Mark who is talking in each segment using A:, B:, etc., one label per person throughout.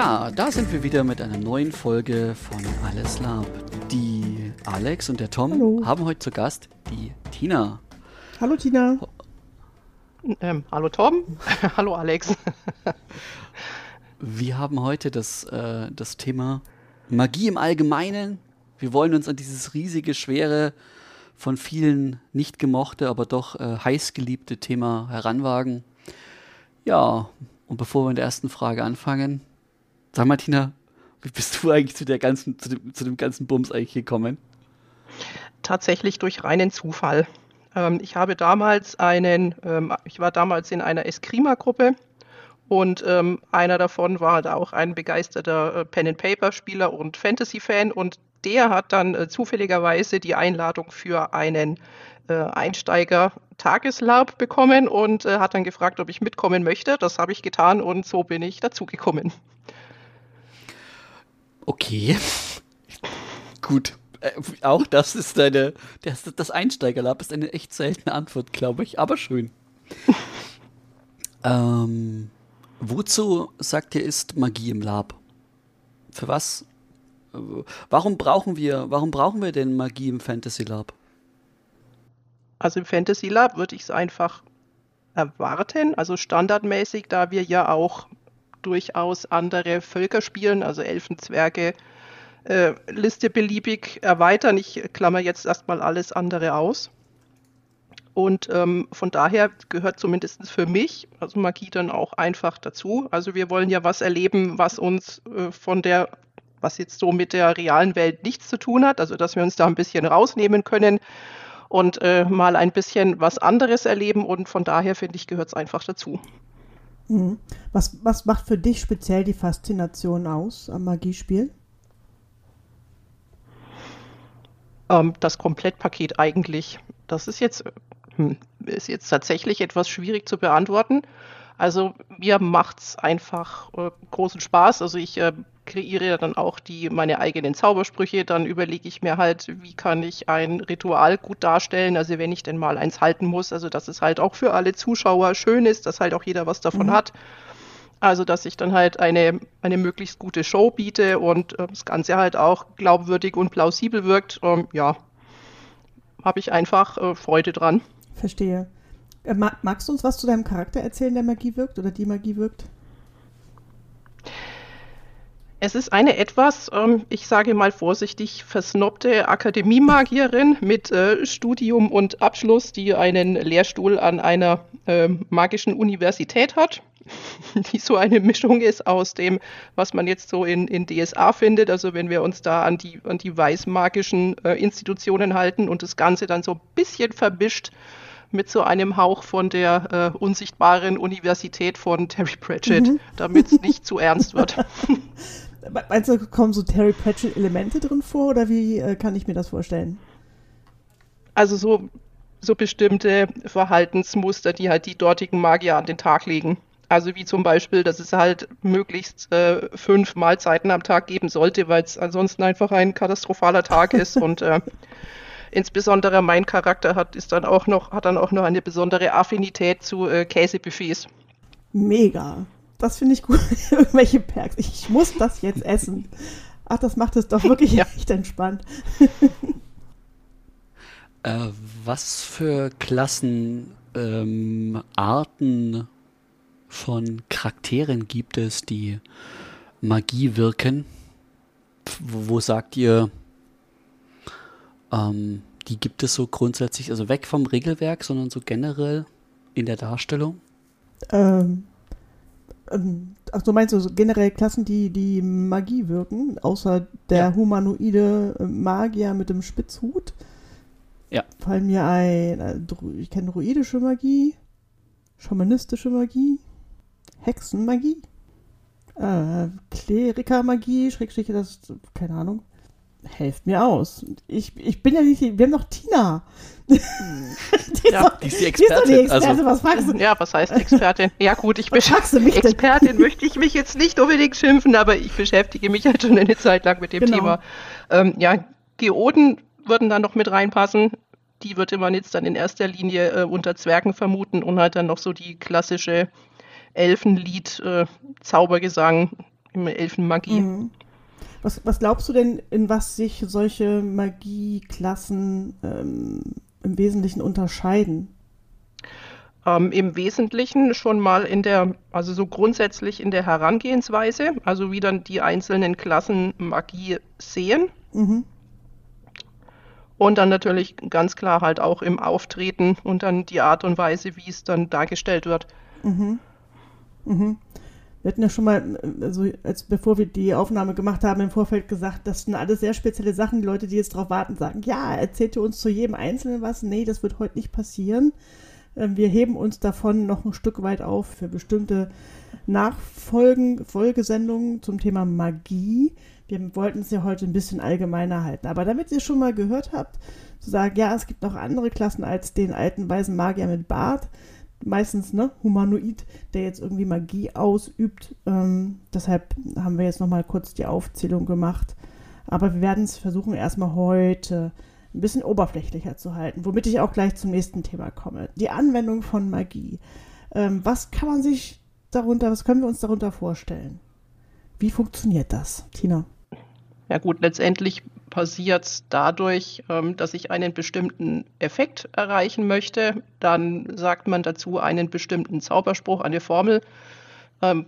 A: Ja, da sind wir wieder mit einer neuen Folge von Alles Lab. Die Alex und der Tom
B: Hallo.
A: haben heute zu Gast die Tina.
B: Hallo Tina.
C: Ähm, hallo Tom. hallo Alex.
A: Wir haben heute das, äh, das Thema Magie im Allgemeinen. Wir wollen uns an dieses riesige, schwere, von vielen nicht gemochte, aber doch äh, heiß geliebte Thema heranwagen. Ja, und bevor wir mit der ersten Frage anfangen, sag mal, Tina, wie bist du eigentlich zu der ganzen, zu dem, zu dem ganzen Bums eigentlich gekommen?
C: Tatsächlich durch reinen Zufall. Ähm, ich habe damals einen, ähm, ich war damals in einer Eskrima-Gruppe und ähm, einer davon war da auch ein begeisterter äh, Pen-and-Paper-Spieler und Fantasy-Fan und der hat dann äh, zufälligerweise die Einladung für einen äh, Einsteiger-Tageslab bekommen und äh, hat dann gefragt, ob ich mitkommen möchte. Das habe ich getan und so bin ich dazugekommen.
A: Okay. Gut. Äh, auch das ist deine, das, das Einsteigerlab ist eine echt seltene Antwort, glaube ich, aber schön. ähm, wozu sagt ihr ist Magie im Lab? Für was? Warum brauchen wir, warum brauchen wir denn Magie im Fantasy Lab?
C: Also im Fantasy Lab würde ich es einfach erwarten, also standardmäßig, da wir ja auch durchaus andere Völker spielen, also Elfen, Zwerge, äh, Liste beliebig erweitern. Ich klammer jetzt erstmal alles andere aus. Und ähm, von daher gehört zumindest für mich, also Magie dann auch einfach dazu. Also wir wollen ja was erleben, was uns äh, von der, was jetzt so mit der realen Welt nichts zu tun hat, also dass wir uns da ein bisschen rausnehmen können und äh, mal ein bisschen was anderes erleben. Und von daher finde ich, gehört es einfach dazu.
B: Mhm. Was, was macht für dich speziell die Faszination aus am Magiespiel?
C: Ähm, das Komplettpaket eigentlich. Das ist jetzt, hm, ist jetzt tatsächlich etwas schwierig zu beantworten. Also mir macht es einfach äh, großen Spaß. Also ich äh, kreiere dann auch die, meine eigenen Zaubersprüche. Dann überlege ich mir halt, wie kann ich ein Ritual gut darstellen. Also wenn ich denn mal eins halten muss. Also dass es halt auch für alle Zuschauer schön ist, dass halt auch jeder was davon mhm. hat. Also dass ich dann halt eine, eine möglichst gute Show biete und äh, das Ganze halt auch glaubwürdig und plausibel wirkt. Ähm, ja, habe ich einfach äh, Freude dran.
B: Verstehe. Äh, magst du uns was zu deinem Charakter erzählen, der Magie wirkt oder die Magie wirkt?
C: Es ist eine etwas, ähm, ich sage mal vorsichtig, versnobte Akademiemagierin mit äh, Studium und Abschluss, die einen Lehrstuhl an einer äh, magischen Universität hat, die so eine Mischung ist aus dem, was man jetzt so in, in DSA findet. Also wenn wir uns da an die, an die weißmagischen äh, Institutionen halten und das Ganze dann so ein bisschen verbischt mit so einem Hauch von der äh, unsichtbaren Universität von Terry Pratchett, mhm. damit es nicht zu ernst wird.
B: Meinst du, kommen so Terry Pratchett-Elemente drin vor oder wie äh, kann ich mir das vorstellen?
C: Also so, so bestimmte Verhaltensmuster, die halt die dortigen Magier an den Tag legen. Also wie zum Beispiel, dass es halt möglichst äh, fünf Mahlzeiten am Tag geben sollte, weil es ansonsten einfach ein katastrophaler Tag ist und äh, insbesondere mein Charakter hat ist dann auch noch hat dann auch noch eine besondere Affinität zu äh, Käsebuffets.
B: Mega. Das finde ich gut. Irgendwelche Perks. Ich muss das jetzt essen. Ach, das macht es doch wirklich ja. echt entspannt.
A: äh, was für Klassenarten ähm, von Charakteren gibt es, die Magie wirken? Wo, wo sagt ihr, ähm, die gibt es so grundsätzlich, also weg vom Regelwerk, sondern so generell in der Darstellung?
B: Ähm, ähm, ach, so meinst du so generell Klassen, die die Magie wirken, außer der ja. humanoide äh, Magier mit dem Spitzhut?
A: Ja.
B: Fallen mir ein, äh, ich kenne druidische Magie, schamanistische Magie, Hexenmagie, äh, Klerikermagie, Schrägstrich, das, keine Ahnung helft mir aus. Ich, ich bin ja nicht, wir haben noch Tina.
A: die, ja, ist, die ist die Expertin. Die, die Experte.
C: Also, was fragst du? Ja, was heißt Expertin? Ja gut, ich beschäftige mich Expertin möchte ich mich jetzt nicht unbedingt schimpfen, aber ich beschäftige mich halt schon eine Zeit lang mit dem genau. Thema. Ähm, ja, Geoden würden da noch mit reinpassen. Die würde man jetzt dann in erster Linie äh, unter Zwergen vermuten und halt dann noch so die klassische Elfenlied, äh, Zaubergesang, im Elfenmagie. Mhm.
B: Was, was glaubst du denn, in was sich solche Magieklassen ähm, im Wesentlichen unterscheiden?
C: Ähm, Im Wesentlichen schon mal in der, also so grundsätzlich in der Herangehensweise, also wie dann die einzelnen Klassen Magie sehen. Mhm. Und dann natürlich ganz klar halt auch im Auftreten und dann die Art und Weise, wie es dann dargestellt wird. Mhm.
B: Mhm. Wir hatten ja schon mal, also als bevor wir die Aufnahme gemacht haben, im Vorfeld gesagt, das sind alles sehr spezielle Sachen. Die Leute, die jetzt drauf warten, sagen, ja, erzählt ihr uns zu jedem Einzelnen was? Nee, das wird heute nicht passieren. Ähm, wir heben uns davon noch ein Stück weit auf für bestimmte Nachfolgen, Folgesendungen zum Thema Magie. Wir wollten es ja heute ein bisschen allgemeiner halten. Aber damit ihr schon mal gehört habt, zu sagen, ja, es gibt noch andere Klassen als den alten weisen Magier mit Bart, meistens ne, humanoid, der jetzt irgendwie Magie ausübt. Ähm, deshalb haben wir jetzt nochmal kurz die Aufzählung gemacht. Aber wir werden es versuchen, erstmal heute ein bisschen oberflächlicher zu halten, womit ich auch gleich zum nächsten Thema komme. Die Anwendung von Magie. Ähm, was kann man sich darunter, was können wir uns darunter vorstellen? Wie funktioniert das, Tina?
C: Ja gut, letztendlich passiert dadurch, ähm, dass ich einen bestimmten Effekt erreichen möchte. Dann sagt man dazu einen bestimmten Zauberspruch, eine Formel, ähm,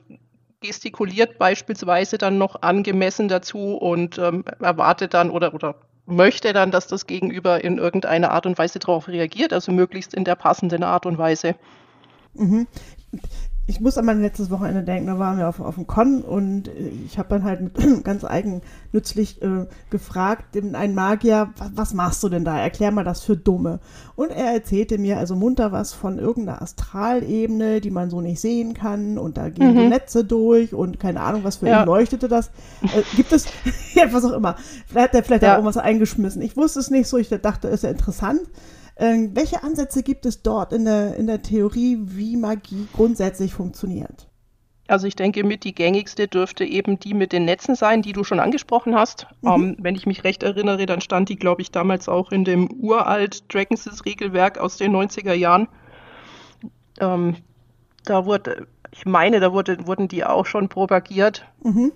C: gestikuliert beispielsweise dann noch angemessen dazu und ähm, erwartet dann oder, oder möchte dann, dass das Gegenüber in irgendeiner Art und Weise darauf reagiert, also möglichst in der passenden Art und Weise.
B: Mhm ich muss an mein letztes Wochenende denken, da waren wir auf, auf dem Con und äh, ich habe dann halt mit, ganz eigennützlich äh, gefragt, einen Magier, was, was, machst du denn da? Erklär mal das für Dumme. Und er erzählte mir also munter was von irgendeiner Astralebene, die man so nicht sehen kann und da gehen mhm. die Netze durch und keine Ahnung, was für ja. ihn leuchtete das. Äh, gibt es, ja, was auch immer. Vielleicht hat er vielleicht ja. irgendwas eingeschmissen. Ich wusste es nicht so, ich dachte, ist ja interessant. Ähm, welche Ansätze gibt es dort in der, in der Theorie, wie Magie grundsätzlich funktioniert?
C: Also ich denke, mit die gängigste dürfte eben die mit den Netzen sein, die du schon angesprochen hast. Mhm. Ähm, wenn ich mich recht erinnere, dann stand die, glaube ich, damals auch in dem uralt Dragons Regelwerk aus den 90er Jahren. Ähm, da wurde, ich meine, da wurde, wurden die auch schon propagiert. Mhm.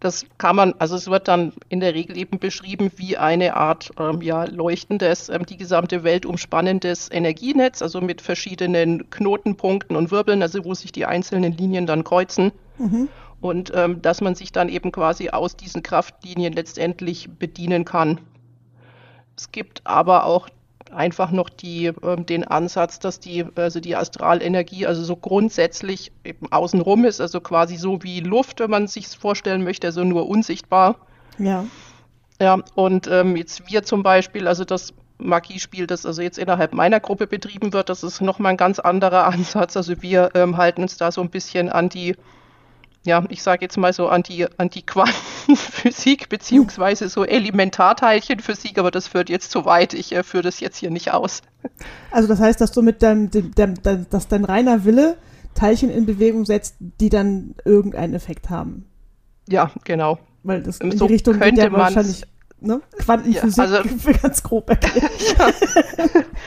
C: Das kann man, also es wird dann in der Regel eben beschrieben wie eine Art ähm, ja, leuchtendes, ähm, die gesamte Welt umspannendes Energienetz, also mit verschiedenen Knotenpunkten und Wirbeln, also wo sich die einzelnen Linien dann kreuzen. Mhm. Und ähm, dass man sich dann eben quasi aus diesen Kraftlinien letztendlich bedienen kann. Es gibt aber auch einfach noch die, äh, den Ansatz, dass die, also die Astralenergie also so grundsätzlich eben außenrum ist, also quasi so wie Luft, wenn man sich vorstellen möchte, also nur unsichtbar.
B: Ja.
C: Ja, und ähm, jetzt wir zum Beispiel, also das Magiespiel, das also jetzt innerhalb meiner Gruppe betrieben wird, das ist nochmal ein ganz anderer Ansatz. Also wir ähm, halten uns da so ein bisschen an die ja, ich sage jetzt mal so an die, an die Quantenphysik beziehungsweise so Elementarteilchenphysik, aber das führt jetzt zu weit. Ich äh, führe das jetzt hier nicht aus.
B: Also das heißt, dass du mit deinem, dem, dem, dem, dass dein reiner Wille Teilchen in Bewegung setzt, die dann irgendeinen Effekt haben.
C: Ja, genau.
B: Weil das in so die Richtung könnte geht ja wahrscheinlich ne? Quantenphysik ja, also, ganz grob erklärt. ja.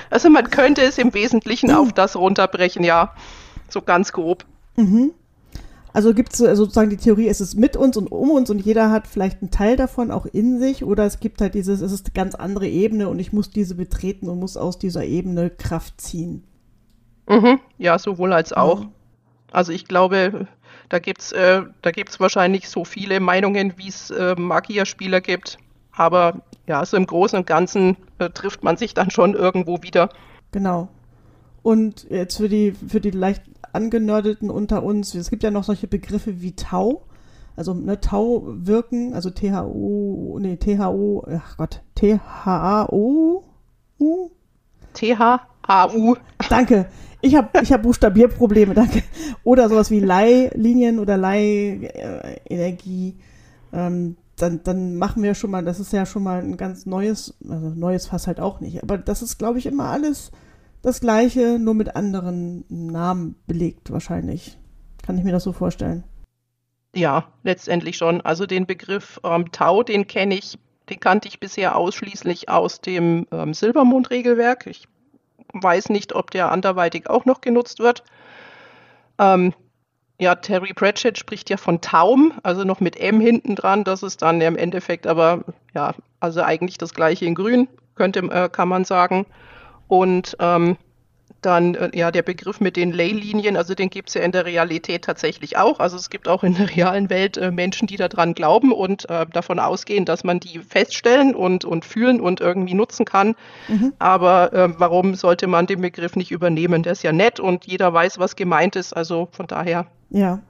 C: Also man könnte es im Wesentlichen auf das runterbrechen, ja. So ganz grob. Mhm.
B: Also gibt es sozusagen die Theorie, es ist mit uns und um uns und jeder hat vielleicht einen Teil davon auch in sich oder es gibt halt dieses, es ist eine ganz andere Ebene und ich muss diese betreten und muss aus dieser Ebene Kraft ziehen.
C: Mhm, ja, sowohl als auch. Mhm. Also ich glaube, da gibt es äh, wahrscheinlich so viele Meinungen, wie es äh, Magierspieler gibt. Aber ja, so im Großen und Ganzen äh, trifft man sich dann schon irgendwo wieder.
B: Genau. Und jetzt für die, für die leicht Angenördeten unter uns, es gibt ja noch solche Begriffe wie Tau, also ne, Tau wirken, also THO, nee, THO, ach Gott, THAO,
C: U? THAU.
B: Danke. Ich habe ich hab Buchstabierprobleme, danke. Oder sowas wie Leihlinien oder Leihenergie. Ähm, dann, dann machen wir schon mal, das ist ja schon mal ein ganz neues, also neues Fass halt auch nicht. Aber das ist, glaube ich, immer alles das gleiche, nur mit anderen Namen belegt wahrscheinlich. Kann ich mir das so vorstellen?
C: Ja, letztendlich schon. Also den Begriff ähm, Tau, den kenne ich, den kannte ich bisher ausschließlich aus dem ähm, Silbermond-Regelwerk. Ich weiß nicht, ob der anderweitig auch noch genutzt wird. Ähm, Ja, Terry Pratchett spricht ja von Taum, also noch mit M hinten dran. Das ist dann im Endeffekt aber, ja, also eigentlich das gleiche in Grün, könnte, äh, kann man sagen. Und ähm, dann äh, ja der Begriff mit den Leylinien, also den gibt es ja in der Realität tatsächlich auch. Also es gibt auch in der realen Welt äh, Menschen, die daran glauben und äh, davon ausgehen, dass man die feststellen und, und fühlen und irgendwie nutzen kann. Mhm. Aber äh, warum sollte man den Begriff nicht übernehmen? Der ist ja nett und jeder weiß, was gemeint ist. Also von daher.
B: Ja.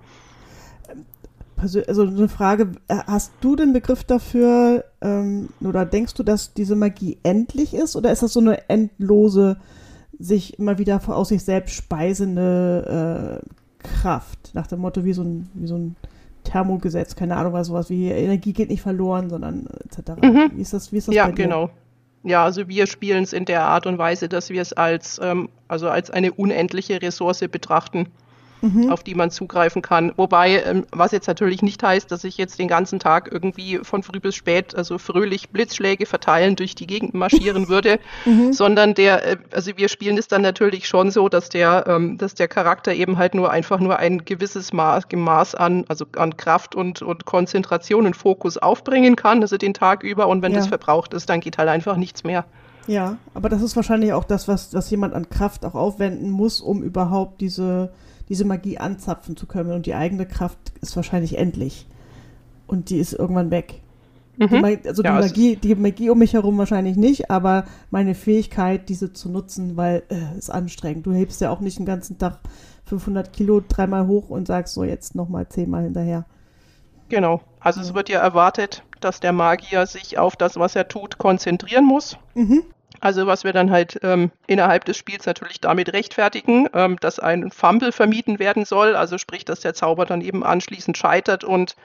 B: Also eine Frage, äh, hast du den Begriff dafür ähm, oder denkst du, dass diese Magie endlich ist oder ist das so eine endlose sich immer wieder aus sich selbst speisende äh, Kraft. Nach dem Motto, wie so ein, wie so ein Thermogesetz, keine Ahnung, was sowas wie Energie geht nicht verloren, sondern etc.
C: Mhm. Wie ist das, wie ist das Ja, genau. Ja, also wir spielen es in der Art und Weise, dass wir es als, ähm, also als eine unendliche Ressource betrachten mhm. auf die man zugreifen kann. Wobei, ähm, was jetzt natürlich nicht heißt, dass ich jetzt den ganzen Tag irgendwie von früh bis spät, also fröhlich Blitzschläge verteilen durch die Gegend marschieren würde, mhm. sondern der, äh, also wir spielen es dann natürlich schon so, dass der, ähm, dass der Charakter eben halt nur einfach nur ein gewisses Maß, Maß an, also an Kraft und, und Konzentration und Fokus aufbringen kann, also den Tag über und wenn ja. das verbraucht ist, dann geht halt einfach nichts mehr.
B: Ja, aber das ist wahrscheinlich auch das, was, was jemand an Kraft auch aufwenden muss, um überhaupt diese diese Magie anzapfen zu können. Und die eigene Kraft ist wahrscheinlich endlich. Und die ist irgendwann weg. Mhm. Die, also ja, die, Magie, die Magie um mich herum wahrscheinlich nicht, aber meine Fähigkeit, diese zu nutzen, weil es äh, ist anstrengend. Du hebst ja auch nicht den ganzen Tag 500 Kilo dreimal hoch und sagst so jetzt nochmal zehnmal hinterher.
C: Genau. Also es wird ja erwartet, dass der Magier sich auf das, was er tut, konzentrieren muss. Mhm. Also was wir dann halt ähm, innerhalb des Spiels natürlich damit rechtfertigen, ähm, dass ein Fumble vermieden werden soll, also sprich, dass der Zauber dann eben anschließend scheitert und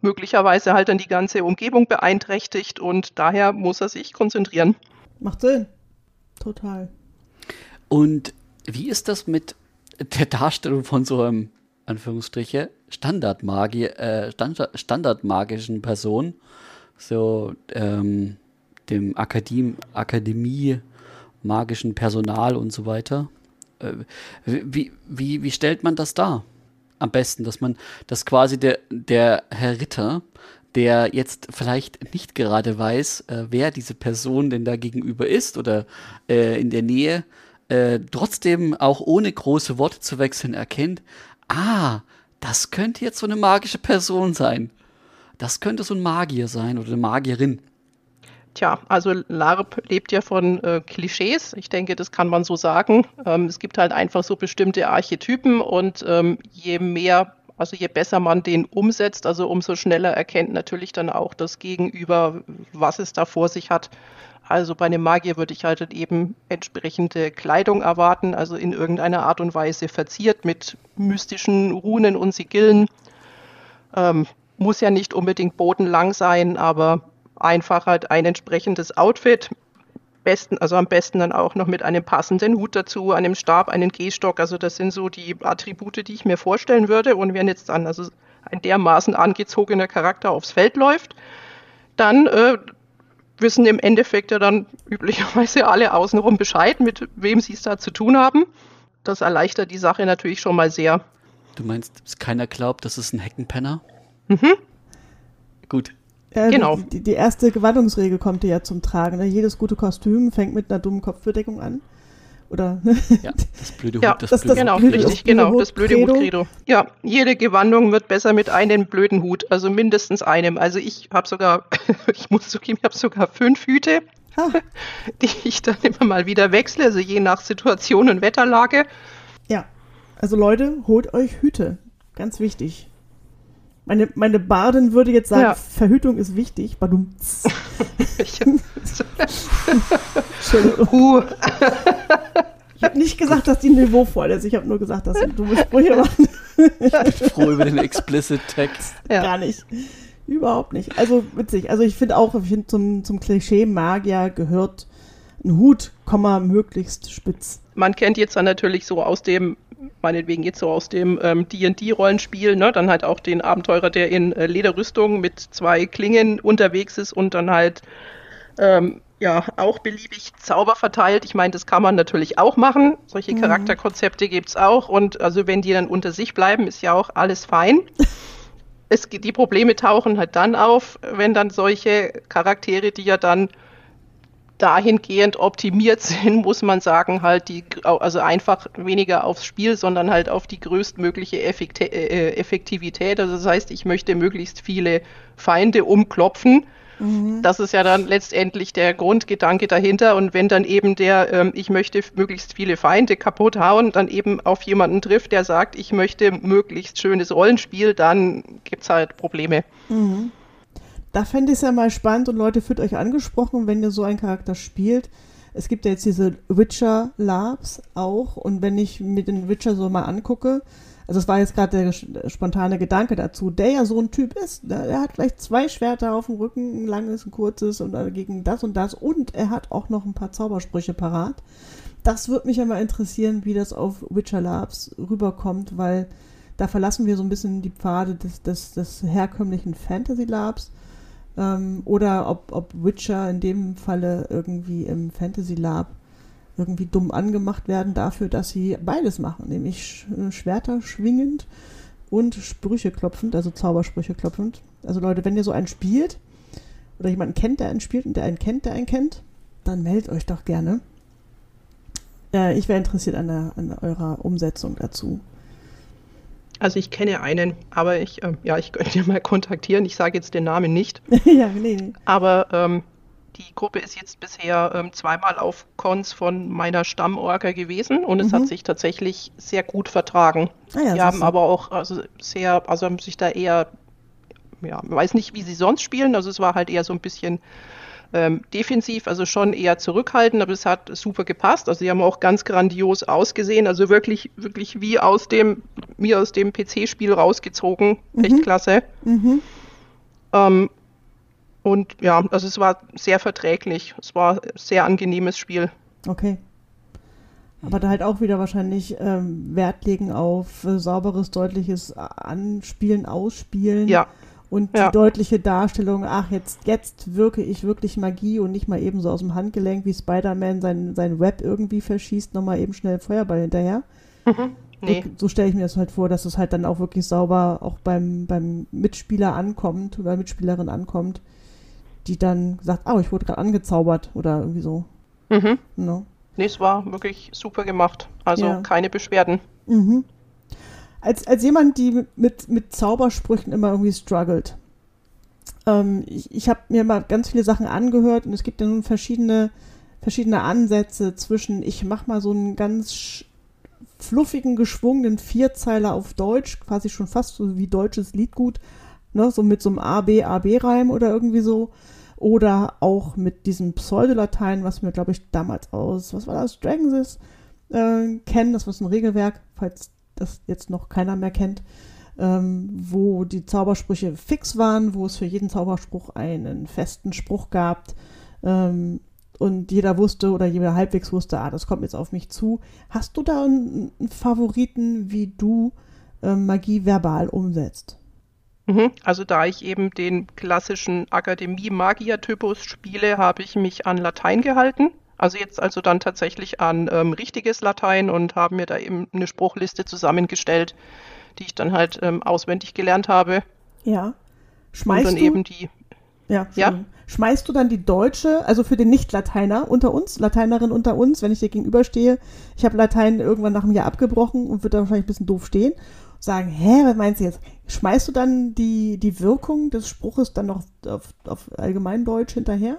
C: möglicherweise halt dann die ganze Umgebung beeinträchtigt und daher muss er sich konzentrieren.
B: Macht Sinn. Total.
A: Und wie ist das mit der Darstellung von so einem, Anführungsstriche, Standardmagie, äh, Standard, standardmagischen Person? So, ähm, dem Akademie, Akademie magischen Personal und so weiter. Äh, wie, wie, wie stellt man das dar? Am besten, dass man, dass quasi der, der Herr Ritter, der jetzt vielleicht nicht gerade weiß, äh, wer diese Person denn da gegenüber ist oder äh, in der Nähe, äh, trotzdem auch ohne große Worte zu wechseln erkennt, ah, das könnte jetzt so eine magische Person sein. Das könnte so ein Magier sein oder eine Magierin.
C: Tja, also LARP lebt ja von äh, Klischees. Ich denke, das kann man so sagen. Ähm, es gibt halt einfach so bestimmte Archetypen und ähm, je mehr, also je besser man den umsetzt, also umso schneller erkennt natürlich dann auch das Gegenüber, was es da vor sich hat. Also bei einem Magier würde ich halt eben entsprechende Kleidung erwarten, also in irgendeiner Art und Weise verziert mit mystischen Runen und Sigillen. Ähm, muss ja nicht unbedingt bodenlang sein, aber einfach halt ein entsprechendes Outfit. Besten, also am besten dann auch noch mit einem passenden Hut dazu, einem Stab, einen Gehstock. Also das sind so die Attribute, die ich mir vorstellen würde. Und wenn jetzt dann also ein dermaßen angezogener Charakter aufs Feld läuft, dann äh, wissen im Endeffekt ja dann üblicherweise alle außenrum Bescheid, mit wem sie es da zu tun haben. Das erleichtert die Sache natürlich schon mal sehr.
A: Du meinst, dass keiner glaubt, das ist ein Heckenpenner? Mhm. Gut.
B: Ja, genau. Die, die, erste Gewandungsregel kommt ja zum Tragen. Ne? Jedes gute Kostüm fängt mit einer dummen Kopfbedeckung an. Oder?
A: ja, das blöde Hut, ja,
C: das, das, blöde genau, Hut. Richtig, genau, das blöde Hut Credo. Ja, jede Gewandung wird besser mit einem blöden Hut, also mindestens einem. Also ich habe sogar, ich muss zugeben, ich habe sogar fünf Hüte, ah. die ich dann immer mal wieder wechsle, also je nach Situation und Wetterlage.
B: Ja, also Leute, holt euch Hüte. Ganz wichtig. Meine, meine Bardin würde jetzt sagen, ja. Verhütung ist wichtig. Badum. uh. Ich habe nicht gesagt, dass die niveauvoll ist. Ich habe nur gesagt, dass sie dumme Sprüche machen.
A: ich bin froh über den explicit Text.
B: Ja. Gar nicht. Überhaupt nicht. Also witzig. Also ich finde auch, ich finde zum, zum Klischee Magier gehört ein Hut, Komma, möglichst spitz.
C: Man kennt jetzt dann natürlich so aus dem meinetwegen jetzt so aus dem ähm, D&D-Rollenspiel, ne, dann halt auch den Abenteurer, der in äh, Lederrüstung mit zwei Klingen unterwegs ist und dann halt ähm, ja auch beliebig Zauber verteilt. Ich meine, das kann man natürlich auch machen. Solche
B: Mhm.
C: Charakterkonzepte gibt's auch. Und also wenn die dann unter sich bleiben, ist ja auch alles fein. Es, die Probleme tauchen halt dann auf, wenn dann solche Charaktere, die ja dann dahingehend optimiert sind, muss man sagen, halt die, also einfach weniger aufs Spiel, sondern halt auf die größtmögliche äh, Effektivität. Also das heißt, ich möchte möglichst viele Feinde umklopfen. Das ist ja dann letztendlich der Grundgedanke dahinter. Und wenn dann eben der, ähm, ich möchte möglichst viele Feinde kaputt hauen, dann eben auf jemanden trifft, der sagt, ich möchte möglichst schönes Rollenspiel, dann gibt's halt Probleme.
B: Da fände ich es ja mal spannend und Leute, fühlt euch angesprochen, wenn ihr so einen Charakter spielt. Es gibt ja jetzt diese Witcher Labs auch und wenn ich mir den Witcher so mal angucke, also es war jetzt gerade der spontane Gedanke dazu, der ja so ein Typ ist, ne? er hat vielleicht zwei Schwerter auf dem Rücken, ein langes, ein kurzes und gegen das und das und er hat auch noch ein paar Zaubersprüche parat. Das würde mich ja mal interessieren, wie das auf Witcher Labs rüberkommt, weil da verlassen wir so ein bisschen die Pfade des, des, des herkömmlichen Fantasy Labs ähm, oder ob, ob Witcher in dem Falle irgendwie im Fantasy Lab irgendwie dumm angemacht werden dafür, dass sie beides machen, nämlich Sch- Schwerter schwingend und Sprüche klopfend, also Zaubersprüche klopfend. Also Leute, wenn ihr so einen spielt oder jemanden kennt, der einen spielt und der einen kennt, der einen kennt, dann meldet euch doch gerne. Äh, ich wäre interessiert an, der, an eurer Umsetzung dazu.
C: Also ich kenne einen, aber ich, ähm, ja, ich könnte ihn mal kontaktieren. Ich sage jetzt den Namen nicht.
B: ja, nee, nee.
C: Aber ähm, die Gruppe ist jetzt bisher ähm, zweimal auf Cons von meiner Stammorga gewesen und es
B: Mhm.
C: hat sich tatsächlich sehr gut vertragen.
B: Ah ja,
C: die haben
B: du.
C: aber auch also sehr, also haben sich da eher, ja, weiß nicht, wie sie sonst spielen. Also es war halt eher so ein bisschen ähm, defensiv, also schon eher zurückhaltend, aber es hat super gepasst. Also sie haben auch ganz grandios ausgesehen, also wirklich, wirklich wie aus dem, wie aus dem PC-Spiel rausgezogen. Echt klasse.
B: Mhm.
C: Ähm, und ja, also es war sehr verträglich. Es war ein sehr angenehmes Spiel.
B: Okay. Aber da halt auch wieder wahrscheinlich ähm, Wert legen auf äh, sauberes, deutliches Anspielen, Ausspielen
C: Ja,
B: und
C: ja.
B: die deutliche Darstellung, ach, jetzt, jetzt wirke ich wirklich Magie und nicht mal eben so aus dem Handgelenk, wie Spider-Man sein, sein Web irgendwie verschießt, nochmal eben schnell Feuerball hinterher.
C: nee.
B: So, so stelle ich mir das halt vor, dass es halt dann auch wirklich sauber auch beim, beim Mitspieler ankommt oder Mitspielerin ankommt, die dann sagt, oh, ich wurde gerade angezaubert oder irgendwie so.
C: Mhm.
B: No.
C: Nee, es war wirklich super gemacht. Also
B: Ja.
C: keine Beschwerden.
B: Mhm. Als, als jemand, die mit, mit Zaubersprüchen immer irgendwie struggelt. Ähm, ich ich habe mir mal ganz viele Sachen angehört und es gibt ja nun verschiedene, verschiedene Ansätze zwischen, ich mache mal so einen ganz fluffigen, geschwungenen Vierzeiler auf Deutsch, quasi schon fast so wie deutsches Liedgut, ne, so mit so einem A-B-A-B-Reim oder irgendwie so. Oder auch mit diesem Pseudolatein, was wir, glaube ich, damals aus, was war das, Dragonsys äh, kennen. Das war so ein Regelwerk, falls das jetzt noch keiner mehr kennt, ähm, wo die Zaubersprüche fix waren, wo es für jeden Zauberspruch einen festen Spruch gab ähm, und jeder wusste oder jeder halbwegs wusste, ah, das kommt jetzt auf mich zu. Hast du da einen, Favoriten, wie du ähm, Magie verbal umsetzt?
C: Mhm. Also da ich eben den klassischen Akademie-Magier-Typus spiele, habe ich mich an Latein gehalten. Also jetzt also dann tatsächlich an ähm, richtiges Latein und habe mir da eben eine Spruchliste zusammengestellt, die ich dann halt ähm, auswendig gelernt habe.
B: Ja.
C: Und
B: Schmeißt
C: dann
B: du,
C: eben die.
B: ja,
C: Ja.
B: Schmeißt du dann die deutsche, also für den Nicht-Lateiner unter uns, Lateinerin unter uns, wenn ich dir gegenüberstehe, ich habe Latein irgendwann nach einem Jahr abgebrochen und würde da wahrscheinlich ein bisschen doof stehen, sagen, hä, was meinst du jetzt? Schmeißt du dann die, die Wirkung des Spruches dann noch auf, auf Allgemeindeutsch hinterher?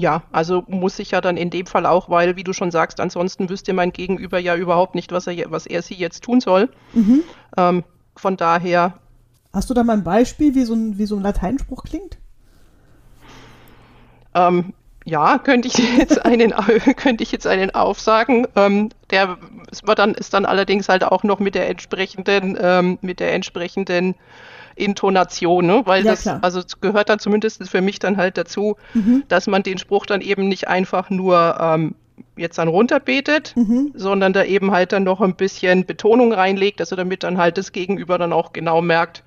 C: Ja, also muss ich ja dann in dem Fall auch, weil, wie du schon sagst, ansonsten wüsste mein Gegenüber ja überhaupt nicht, was er, was er sie jetzt tun soll.
B: Mhm.
C: Ähm, von daher,
B: Hast du da mal ein Beispiel, wie so ein, wie so ein Lateinspruch klingt?
C: ähm, ja, könnte ich jetzt einen, könnte ich jetzt einen aufsagen. Ähm, der war dann, ist dann allerdings halt auch noch mit der entsprechenden, ähm, mit der entsprechenden Intonation, ne? weil
B: Ja,
C: das,
B: klar.
C: also es gehört dann zumindest für mich dann halt dazu,
B: Mhm.
C: dass man den Spruch dann eben nicht einfach nur ähm, jetzt dann runterbetet,
B: Mhm.
C: sondern da eben halt dann noch ein bisschen Betonung reinlegt, also damit dann halt das Gegenüber dann auch genau merkt,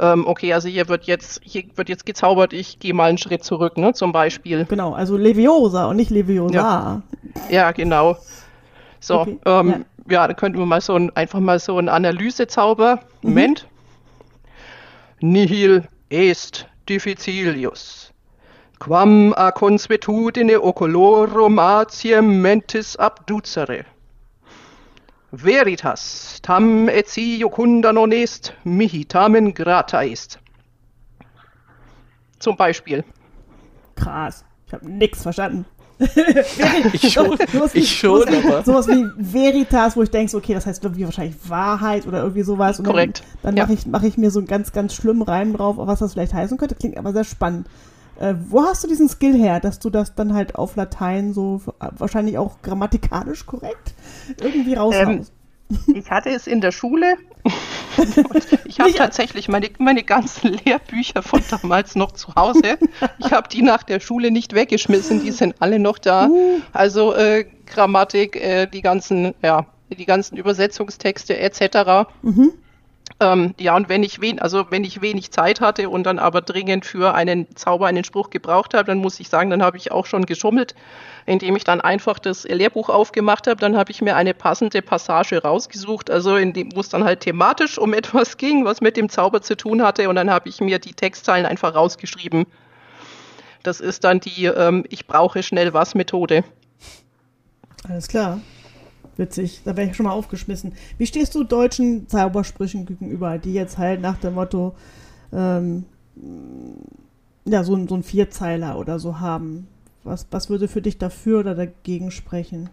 C: ähm, okay, also hier wird jetzt, hier wird jetzt gezaubert, ich gehe mal einen Schritt zurück, ne, zum Beispiel.
B: Genau, also Leviosa und nicht Leviosa.
C: Ja, ja genau. So,
B: Okay,
C: ähm,
B: ja.
C: ja. dann könnten wir mal so ein, einfach mal so einen Analysezauber.
B: Mhm.
C: Moment. Nihil est difficilius. Quam a consuetudine oculorum atiem mentis abducere. Veritas tam et si jucunda non est, mihi tamen grata est. Zum Beispiel.
B: Krass. Ich habe nix verstanden.
A: Ich schon,
B: Sowas wie-
A: ich schon,
B: sowas wie,
A: aber.
B: sowas wie Veritas, wo ich denke, okay, das heißt irgendwie wahrscheinlich Wahrheit oder irgendwie sowas. Und
C: Korrekt,
B: Dann, dann
C: ja.
B: mache ich, mach ich mir so einen ganz, ganz schlimmen Reim drauf, was das vielleicht heißen könnte. Klingt aber sehr spannend. Äh, wo hast du diesen Skill her, dass du das dann halt auf Latein so äh, wahrscheinlich auch grammatikalisch korrekt irgendwie raushaust?
C: Ich hatte es in der Schule. Ich habe tatsächlich meine, meine ganzen Lehrbücher von damals noch zu Hause. Ich habe die nach der Schule nicht weggeschmissen, die sind alle noch da. Also äh, Grammatik, äh, die ganzen, ja, die ganzen Übersetzungstexte etc. Ähm, ja, und wenn ich wen, also wenn ich wenig Zeit hatte und dann aber dringend für einen Zauber einen Spruch gebraucht habe, dann muss ich sagen, dann habe ich auch schon geschummelt, indem ich dann einfach das Lehrbuch aufgemacht habe. Dann habe ich mir eine passende Passage rausgesucht, also in dem, wo es dann halt thematisch um etwas ging, was mit dem Zauber zu tun hatte, und dann habe ich mir die Textzeilen einfach rausgeschrieben. Das ist dann die ähm, Ich brauche schnell was Methode.
B: Alles klar. Witzig, da wäre ich schon mal aufgeschmissen. Wie stehst du deutschen Zaubersprüchen gegenüber, die jetzt halt nach dem Motto, ähm, ja, so, ein- so ein Vierzeiler oder so haben? Was, was würde für dich dafür oder dagegen sprechen?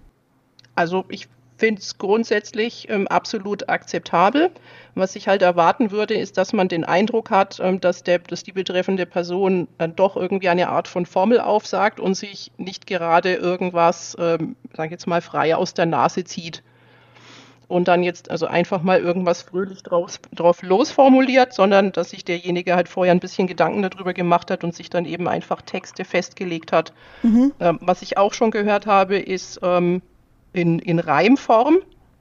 C: Also ich finde es grundsätzlich ähm, absolut akzeptabel. Was ich halt erwarten würde, ist, dass man den Eindruck hat, ähm, dass, der, dass die betreffende Person dann doch irgendwie eine Art von Formel aufsagt und sich nicht gerade irgendwas, ähm, sag ich jetzt mal, frei aus der Nase zieht. Und dann jetzt also einfach mal irgendwas fröhlich drauf, drauf losformuliert, sondern dass sich derjenige halt vorher ein bisschen Gedanken darüber gemacht hat und sich dann eben einfach Texte festgelegt hat. Ähm, was ich auch schon gehört habe, ist ähm, in, in Reimform.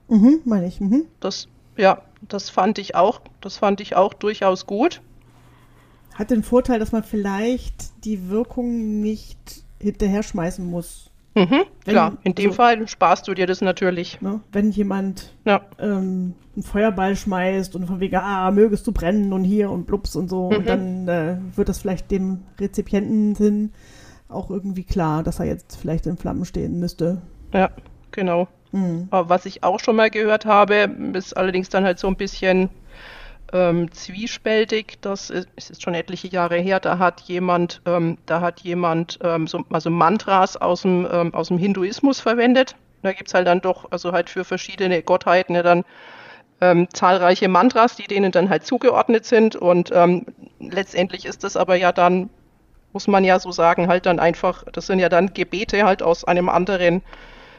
B: Mhm, meine ich. Mhm.
C: Das, ja, das fand ich auch, das fand ich auch durchaus gut.
B: Hat den Vorteil, dass man vielleicht die Wirkung nicht hinterher schmeißen muss.
C: Mhm,
B: Wenn-
C: klar, in dem
B: so-
C: Fall sparst du dir das natürlich.
B: Ne? Wenn jemand
C: Ja,
B: ähm, einen Feuerball schmeißt und von wegen, ah, mögest du brennen und hier und blups und so. Und
C: Mhm.
B: dann äh, wird das vielleicht dem Rezipienten auch irgendwie klar, dass er jetzt vielleicht in Flammen stehen müsste.
C: ja, genau.
B: Mhm.
C: Aber was ich auch schon mal gehört habe, ist allerdings dann halt so ein bisschen ähm, zwiespältig. Das ist, es ist schon etliche Jahre her. Da hat jemand, ähm, da hat jemand ähm, so, also Mantras aus dem, ähm, aus dem Hinduismus verwendet. Da gibt's halt dann doch, also halt für verschiedene Gottheiten ja dann ähm, zahlreiche Mantras, die denen dann halt zugeordnet sind. Und ähm, letztendlich ist das aber ja dann, muss man ja so sagen, halt dann einfach, das sind ja dann Gebete halt aus einem anderen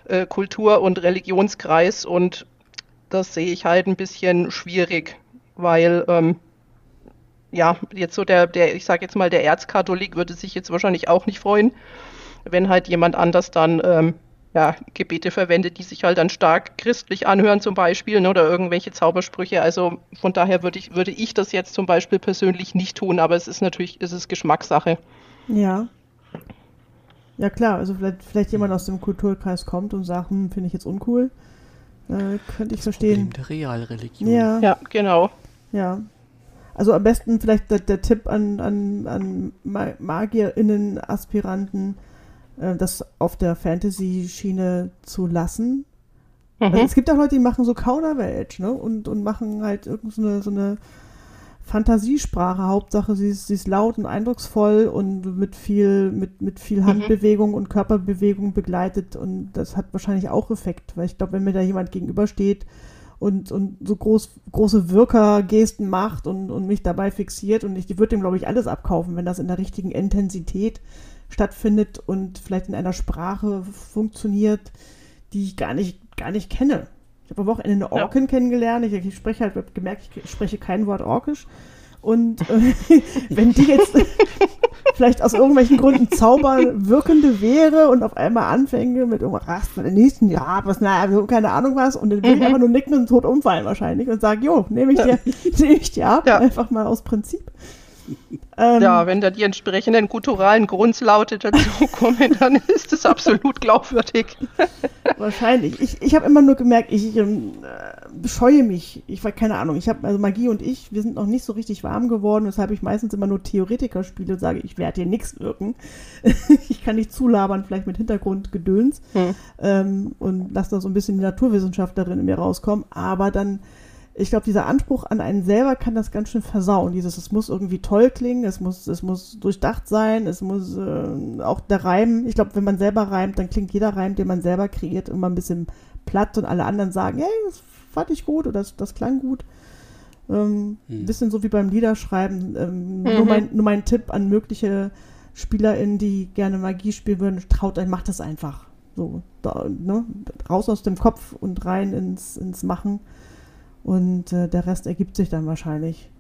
C: äh, Kultur- und Religionskreis und das sehe ich halt ein bisschen schwierig, weil ähm, ja, jetzt so der, der, ich sage jetzt mal, der Erzkatholik würde sich jetzt wahrscheinlich auch nicht freuen, wenn halt jemand anders dann ähm, ja, Gebete verwendet, die sich halt dann stark christlich anhören zum Beispiel ne, oder irgendwelche Zaubersprüche. Also von daher würde ich, würde ich das jetzt zum Beispiel persönlich nicht tun, aber es ist natürlich, es ist Geschmackssache.
B: Ja. Ja klar, also vielleicht, vielleicht jemand aus dem Kulturkreis kommt und sagt, hm, finde ich jetzt uncool. Äh, könnte ich verstehen.
A: Problem der Realreligion.
B: Ja, ja,
C: Ja, genau.
B: Also am besten vielleicht der, der Tipp an, an, an Ma- MagierInnen, Aspiranten, äh, das auf der Fantasy-Schiene zu lassen. Also
C: Mhm.
B: es gibt auch Leute, die machen so Kauderwelsch, ne? Und, und machen halt irgend so eine, so eine Fantasiesprache. Hauptsache, sie ist, sie ist laut und eindrucksvoll und mit viel, mit, mit viel Handbewegung und Körperbewegung begleitet. Und das hat wahrscheinlich auch Effekt, weil ich glaube, wenn mir da jemand gegenübersteht und, und so groß, große Wirkergesten macht und, und mich dabei fixiert und ich würde dem, glaube ich, alles abkaufen, wenn das in der richtigen Intensität stattfindet und vielleicht in einer Sprache funktioniert, die ich gar nicht, gar nicht kenne. Ich habe am Wochenende eine
C: Ja.
B: Orkin kennengelernt. Ich, ich spreche halt, hab gemerkt, ich spreche kein Wort Orkisch. Und äh, wenn die jetzt, vielleicht aus irgendwelchen Gründen Zauber wirkende wäre und auf einmal anfänge mit irgendwas, ach, nächsten Jahr, was, na, keine Ahnung was, und dann würde ich
C: Mhm.
B: einfach nur nicken und tot umfallen wahrscheinlich und sagen, jo, nehme ich dir, nehme ich dir ab,
C: Ja.
B: einfach mal aus Prinzip. Ähm,
C: Ja, wenn da die entsprechenden gutturalen Grundlaute dazu kommen, dann ist es absolut glaubwürdig.
B: Wahrscheinlich. Ich, ich habe immer nur gemerkt, ich äh, scheue mich. Ich war keine Ahnung. Ich habe also Magie und ich, wir sind noch nicht so richtig warm geworden, weshalb ich meistens immer nur Theoretiker spiele und sage, ich werde hier nichts wirken. ich kann nicht zulabern, vielleicht mit Hintergrundgedöns
C: Hm.
B: ähm, und lasse da so ein bisschen die Naturwissenschaftlerin in mir rauskommen. Aber dann, ich glaube, dieser Anspruch an einen selber kann das ganz schön versauen. Dieses, es muss irgendwie toll klingen, es muss, es muss durchdacht sein, es muss äh, auch der Reim. Ich glaube, wenn man selber reimt, dann klingt jeder Reim, den man selber kreiert, immer ein bisschen platt und alle anderen sagen, hey, das fand ich gut oder das, das klang gut. Ähm,
A: Hm.
B: Bisschen so wie beim Liederschreiben. Ähm,
C: Mhm.
B: nur, mein, nur mein Tipp an mögliche SpielerInnen, die gerne Magie spielen würden, traut euch, macht das einfach. So, da, ne? raus aus dem Kopf und rein ins, ins Machen. Und äh, der Rest ergibt sich dann wahrscheinlich.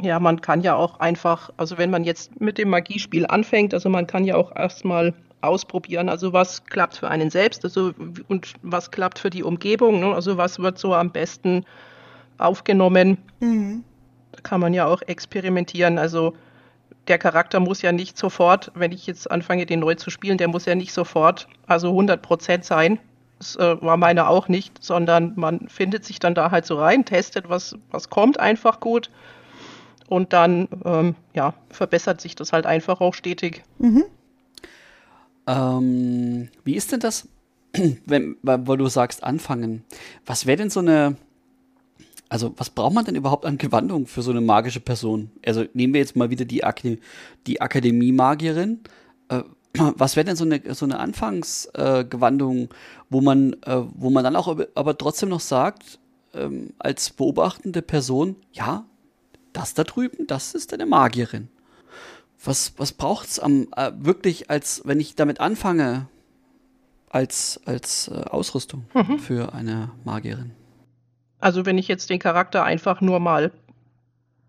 C: Ja, man kann ja auch einfach, also wenn man jetzt mit dem Magiespiel anfängt, also man kann ja auch erstmal ausprobieren, also was klappt für einen selbst, also und was klappt für die Umgebung, ne? also was wird so am besten aufgenommen. Da kann man ja auch experimentieren, also der Charakter muss ja nicht sofort, wenn ich jetzt anfange, den neu zu spielen, der muss ja nicht sofort, also 100% sein. Das äh, war meiner auch nicht, sondern man findet sich dann da halt so rein, testet, was, was kommt einfach gut. Und dann ähm, ja, verbessert sich das halt einfach auch stetig.
A: Ähm, wie ist denn das, wenn, weil, weil du sagst, anfangen? Was wäre denn so eine, also was braucht man denn überhaupt an Gewandung für so eine magische Person? Also nehmen wir jetzt mal wieder die, Ak die Akademie-Magierin. Was wäre denn so eine, so eine Anfangsgewandung, äh, wo man, äh, wo man dann auch aber- trotzdem noch sagt, ähm, als beobachtende Person, ja, das da drüben, das ist eine Magierin. Was, was braucht es am äh, wirklich, als wenn ich damit anfange, als, als äh, Ausrüstung für eine Magierin?
C: Also wenn ich jetzt den Charakter einfach nur mal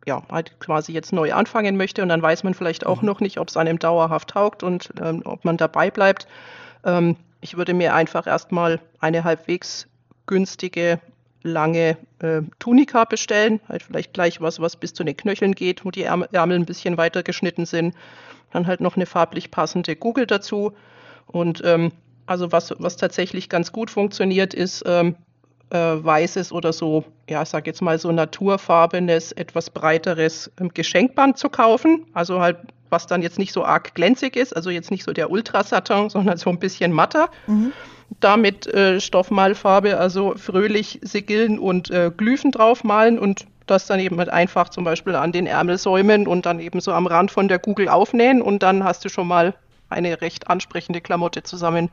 C: ja, halt quasi jetzt neu anfangen möchte und dann weiß man vielleicht auch noch nicht, ob es einem dauerhaft taugt und ähm, ob man dabei bleibt. Ähm, ich würde mir einfach erstmal eine halbwegs günstige, lange äh, Tunika bestellen. Halt vielleicht gleich was, was bis zu den Knöcheln geht, wo die Ärmel, ein bisschen weiter geschnitten sind. Dann halt noch eine farblich passende Kugel dazu. Und ähm, also was, was tatsächlich ganz gut funktioniert, ist ähm, äh, weißes oder so, ja, ich sag jetzt mal so naturfarbenes, etwas breiteres ähm, Geschenkband zu kaufen. Also halt, was dann jetzt nicht so arg glänzig ist, also jetzt nicht so der Ultrasatin, sondern so ein bisschen matter. Da mit äh, Stoffmalfarbe, also fröhlich Sigillen und äh, Glyphen draufmalen und das dann eben halt einfach zum Beispiel an den Ärmel säumen und dann eben so am Rand von der Kugel aufnähen und dann hast du schon mal eine recht ansprechende Klamotte zusammen.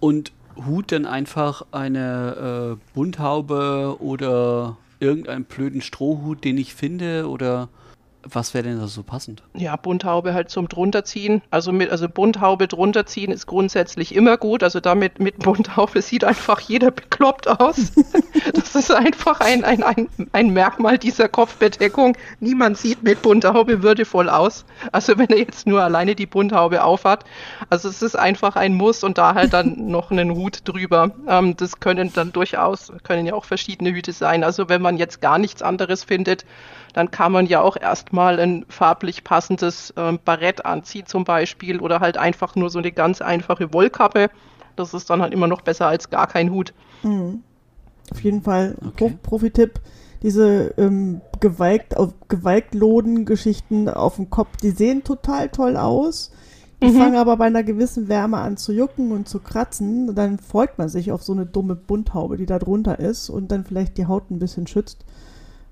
A: Und Hut denn einfach eine äh, Bunthaube oder irgendeinen blöden Strohhut, den ich finde? Oder was wäre denn da so passend?
C: Ja, Bunthaube halt zum drunterziehen. Also mit, also Bunthaube drunterziehen ist grundsätzlich immer gut. Also damit mit Bunthaube sieht einfach jeder bekloppt aus. Das ist einfach ein, ein, ein, ein Merkmal dieser Kopfbedeckung. Niemand sieht mit Bunthaube würdevoll aus. Also wenn er jetzt nur alleine die Bunthaube aufhat. Also es ist einfach ein Muss und da halt dann noch einen Hut drüber. Ähm, das können dann durchaus, können ja auch verschiedene Hüte sein. Also wenn man jetzt gar nichts anderes findet, dann kann man ja auch erstmal ein farblich passendes ähm, Barett anziehen zum Beispiel oder halt einfach nur so eine ganz einfache Wollkappe. Das ist dann halt immer noch besser als gar kein Hut.
B: Auf jeden Fall
A: Okay.
B: Pro Profi-Tipp. Diese ähm, gewalkt, auf Gewaltloden-Geschichten auf dem Kopf, die sehen total toll aus. Die
C: Mhm.
B: fangen aber bei einer gewissen Wärme an zu jucken und zu kratzen. Und dann freut man sich auf so eine dumme Bunthaube, die da drunter ist und dann vielleicht die Haut ein bisschen schützt.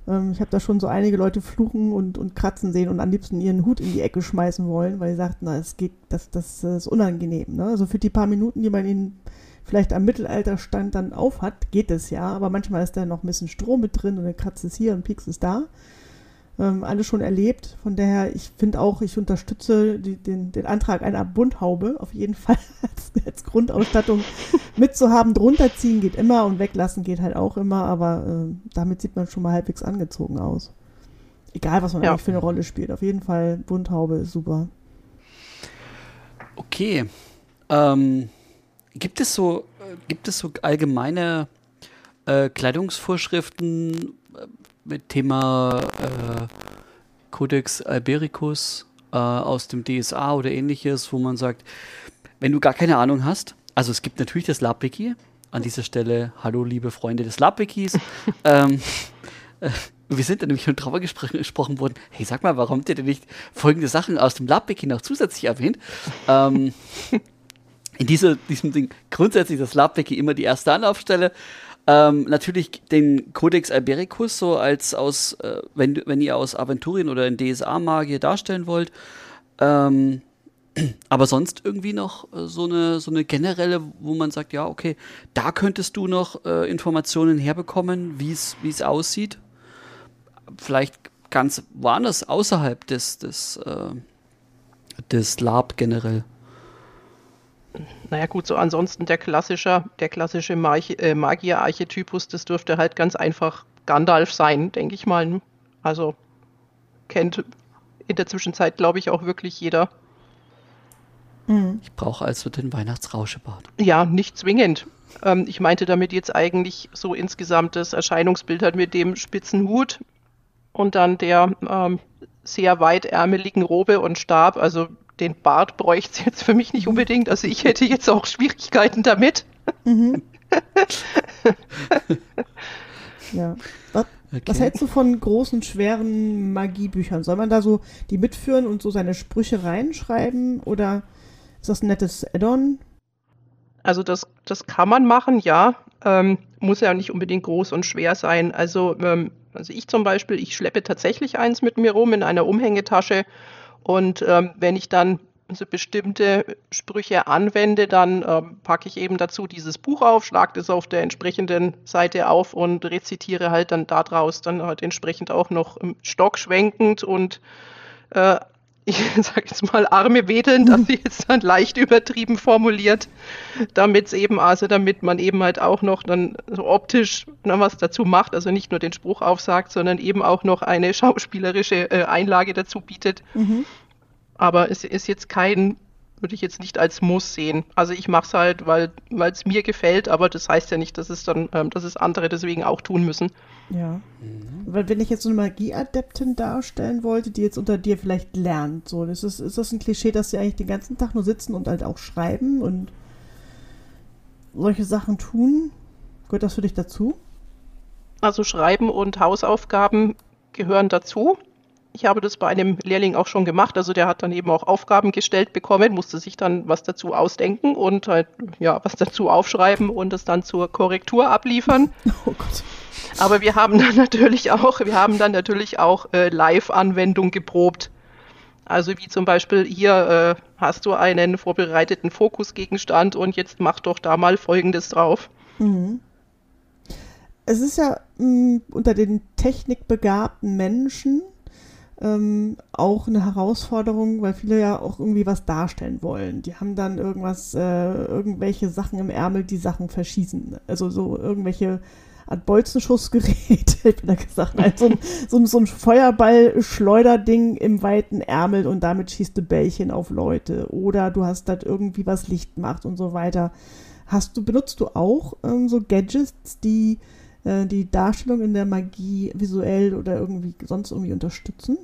B: Ähm, ich habe da schon so einige Leute fluchen und, und kratzen sehen und am liebsten ihren Hut in die Ecke schmeißen wollen, weil sie sagten, na, es geht, das, das ist unangenehm. Ne? Also für die paar Minuten, die man ihn vielleicht am Mittelalterstand dann aufhat, geht es ja, aber manchmal ist da noch ein bisschen Stroh mit drin und dann kratzt es hier und piekst es da. Ähm, alles schon erlebt. Von daher, ich finde auch, ich unterstütze die, den, den Antrag einer Bunthaube auf jeden Fall als, als Grundausstattung mitzuhaben. Drunter ziehen geht immer und weglassen geht halt auch immer, aber äh, damit sieht man schon mal halbwegs angezogen aus. Egal, was man
C: Ja.
B: eigentlich für eine Rolle spielt. Auf jeden Fall, Bunthaube ist super.
A: Okay. Ähm, gibt es so, äh, gibt es so allgemeine äh, Kleidungsvorschriften äh, mit Thema äh, Codex Albericus äh, aus dem DSA oder ähnliches, wo man sagt, wenn du gar keine Ahnung hast, also es gibt natürlich das LabWiki, an dieser Stelle, hallo liebe Freunde des LabWikis, ähm, äh, wir sind da nämlich schon drüber gespr gesprochen worden, hey, sag mal, warum habt ihr denn nicht folgende Sachen aus dem LabWiki noch zusätzlich erwähnt? Ähm, in dieser, diesem Ding grundsätzlich das LabWiki immer die erste Anlaufstelle. Ähm, natürlich den Codex Albericus, so als aus, äh, wenn, wenn ihr aus Aventurien oder in DSA-Magier darstellen wollt. Ähm, aber sonst irgendwie noch äh, so eine, so eine generelle, wo man sagt, ja, okay, da könntest du noch äh, Informationen herbekommen, wie es wie es aussieht. Vielleicht ganz woanders außerhalb des, des, äh, des Lab generell.
C: Naja gut, so ansonsten der klassische, der klassische äh, Magier-Archetypus, das dürfte halt ganz einfach Gandalf sein, denke ich mal. ne? Also kennt in der Zwischenzeit, glaube ich, auch wirklich jeder.
B: Mhm.
A: Ich brauche also den Weihnachtsrauschebart.
C: Ja, nicht zwingend. Ähm, ich meinte damit jetzt eigentlich so insgesamt das Erscheinungsbild halt mit dem spitzen Hut und dann der ähm, sehr weitärmeligen Robe und Stab. Also den Bart bräuchte es jetzt für mich nicht unbedingt. Also ich hätte jetzt auch Schwierigkeiten damit.
B: Mhm. ja. Was, was
A: Okay.
B: hältst du von großen, schweren Magiebüchern? Soll man da so die mitführen und so seine Sprüche reinschreiben? Oder ist das ein nettes Add-on?
C: Also das, das kann man machen, ja. Ähm, muss ja nicht unbedingt groß und schwer sein. Also, ähm, also ich zum Beispiel, ich schleppe tatsächlich eins mit mir rum in einer Umhängetasche. Und ähm, wenn ich dann so bestimmte Sprüche anwende, dann ähm, packe ich eben dazu dieses Buch auf, schlage das auf der entsprechenden Seite auf und rezitiere halt dann daraus dann halt entsprechend auch noch im Stock schwenkend und äh, ich sage jetzt mal Arme wedeln, das ist jetzt dann leicht übertrieben formuliert, damit es eben, also damit man eben halt auch noch dann so optisch noch was dazu macht, also nicht nur den Spruch aufsagt, sondern eben auch noch eine schauspielerische äh, Einlage dazu bietet.
B: Mhm.
C: Aber es ist jetzt kein, würde ich jetzt nicht als Muss sehen. Also ich mache es halt, weil es mir gefällt, aber das heißt ja nicht, dass es dann, ähm, dass es andere deswegen auch tun müssen.
B: Ja. Weil wenn ich jetzt so eine Magieadeptin darstellen wollte, die jetzt unter dir vielleicht lernt, so, das ist, ist das ein Klischee, dass sie eigentlich den ganzen Tag nur sitzen und halt auch schreiben und solche Sachen tun? Gehört das für dich dazu?
C: Also Schreiben und Hausaufgaben gehören dazu. Ich habe das bei einem Lehrling auch schon gemacht. Also der hat dann eben auch Aufgaben gestellt bekommen, musste sich dann was dazu ausdenken und halt ja was dazu aufschreiben und es dann zur Korrektur abliefern.
B: Oh Gott.
C: Aber wir haben dann natürlich auch, wir haben dann natürlich auch äh, Live-Anwendung geprobt. Also wie zum Beispiel hier äh, hast du einen vorbereiteten Fokusgegenstand und jetzt mach doch da mal Folgendes drauf.
B: Mhm. Es ist ja mh, unter den technikbegabten Menschen ähm, auch eine Herausforderung, weil viele ja auch irgendwie was darstellen wollen. Die haben dann irgendwas, äh, irgendwelche Sachen im Ärmel, die Sachen verschießen. Also so irgendwelche Art Bolzenschussgerät, hätte ich da gesagt. Also so so ein Feuerball-Schleuderding im weiten Ärmel und damit schießt du Bällchen auf Leute. Oder du hast halt irgendwie was Licht macht und so weiter. Hast du, benutzt du auch ähm, so Gadgets, die äh, die Darstellung in der Magie visuell oder irgendwie sonst irgendwie unterstützen?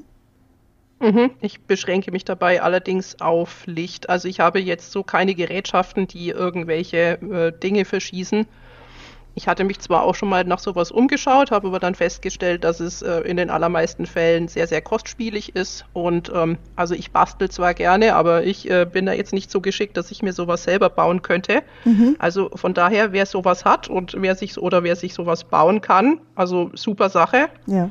C: Mhm. Ich beschränke mich dabei allerdings auf Licht. Also ich habe jetzt so keine Gerätschaften, die irgendwelche äh, Dinge verschießen. Ich hatte mich zwar auch schon mal nach sowas umgeschaut, habe aber dann festgestellt, dass es äh, in den allermeisten Fällen sehr, sehr kostspielig ist. Und ähm, also ich bastel zwar gerne, aber ich äh, bin da jetzt nicht so geschickt, dass ich mir sowas selber bauen könnte.
B: Mhm.
C: Also von daher, wer sowas hat und wer sich oder wer sich sowas bauen kann, also super Sache.
B: Ja.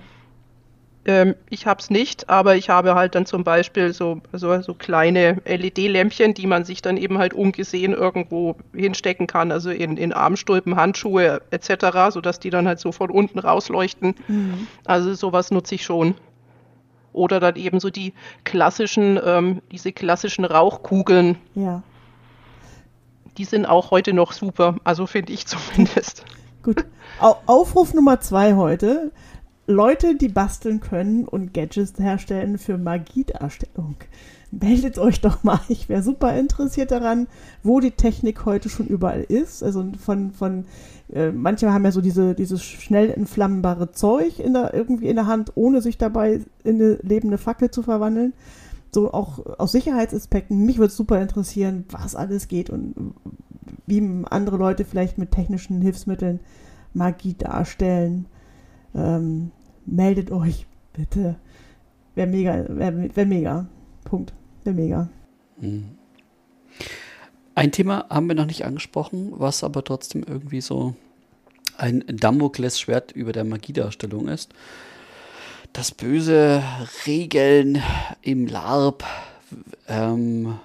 C: Ähm, ich habe es nicht, aber ich habe halt dann zum Beispiel so, so, so kleine LED-Lämpchen, die man sich dann eben halt ungesehen irgendwo hinstecken kann, also in, in Armstulpen, Handschuhe etc., sodass die dann halt so von unten rausleuchten.
B: Mhm.
C: Also sowas nutze ich schon. Oder dann eben so die klassischen, ähm, diese klassischen Rauchkugeln,
B: Ja.
C: die sind auch heute noch super, also finde ich zumindest.
B: Gut. Au Aufruf Nummer zwei heute. Leute, die basteln können und Gadgets herstellen für Magiedarstellung. Meldet euch doch mal. Ich wäre super interessiert daran, wo die Technik heute schon überall ist. Also von, von äh, manche haben ja so diese, dieses schnell entflammbare Zeug in der, irgendwie in der Hand, ohne sich dabei in eine lebende Fackel zu verwandeln. So auch aus Sicherheitsaspekten. Mich würde es super interessieren, was alles geht und wie andere Leute vielleicht mit technischen Hilfsmitteln Magie darstellen. Ähm, meldet euch, bitte. Wäre mega, wäre wär mega. Punkt. Wäre mega. Mhm.
A: Ein Thema haben wir noch nicht angesprochen, was aber trotzdem irgendwie so ein Damoklesschwert über der Magiedarstellung ist. Das böse Regeln im LARP. Ähm,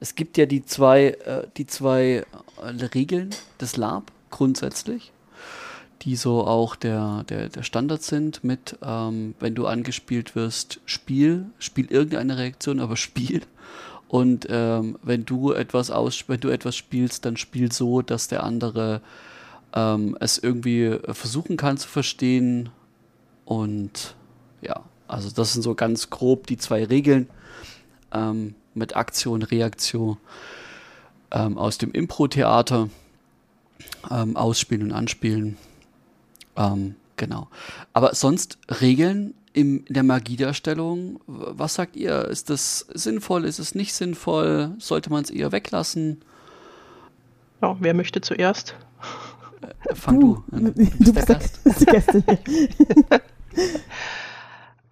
A: es gibt ja die zwei, äh, die zwei äh, Regeln des LARP grundsätzlich die so auch der, der, der Standard sind mit, ähm, wenn du angespielt wirst, Spiel, spiel irgendeine Reaktion, aber Spiel. Und ähm, wenn du etwas aus, wenn du etwas spielst, dann spiel so, dass der andere ähm, es irgendwie versuchen kann zu verstehen. Und ja, also das sind so ganz grob die zwei Regeln ähm, mit Aktion, Reaktion ähm, aus dem Impro-Theater. Ähm, ausspielen und anspielen. Ähm, genau. Aber sonst Regeln in der Magiedarstellung, was sagt ihr? Ist das sinnvoll? Ist es nicht sinnvoll? Sollte man es eher weglassen?
C: Ja, wer möchte zuerst?
A: Äh, fang du, du an. Du bist, der Gast. Gäste.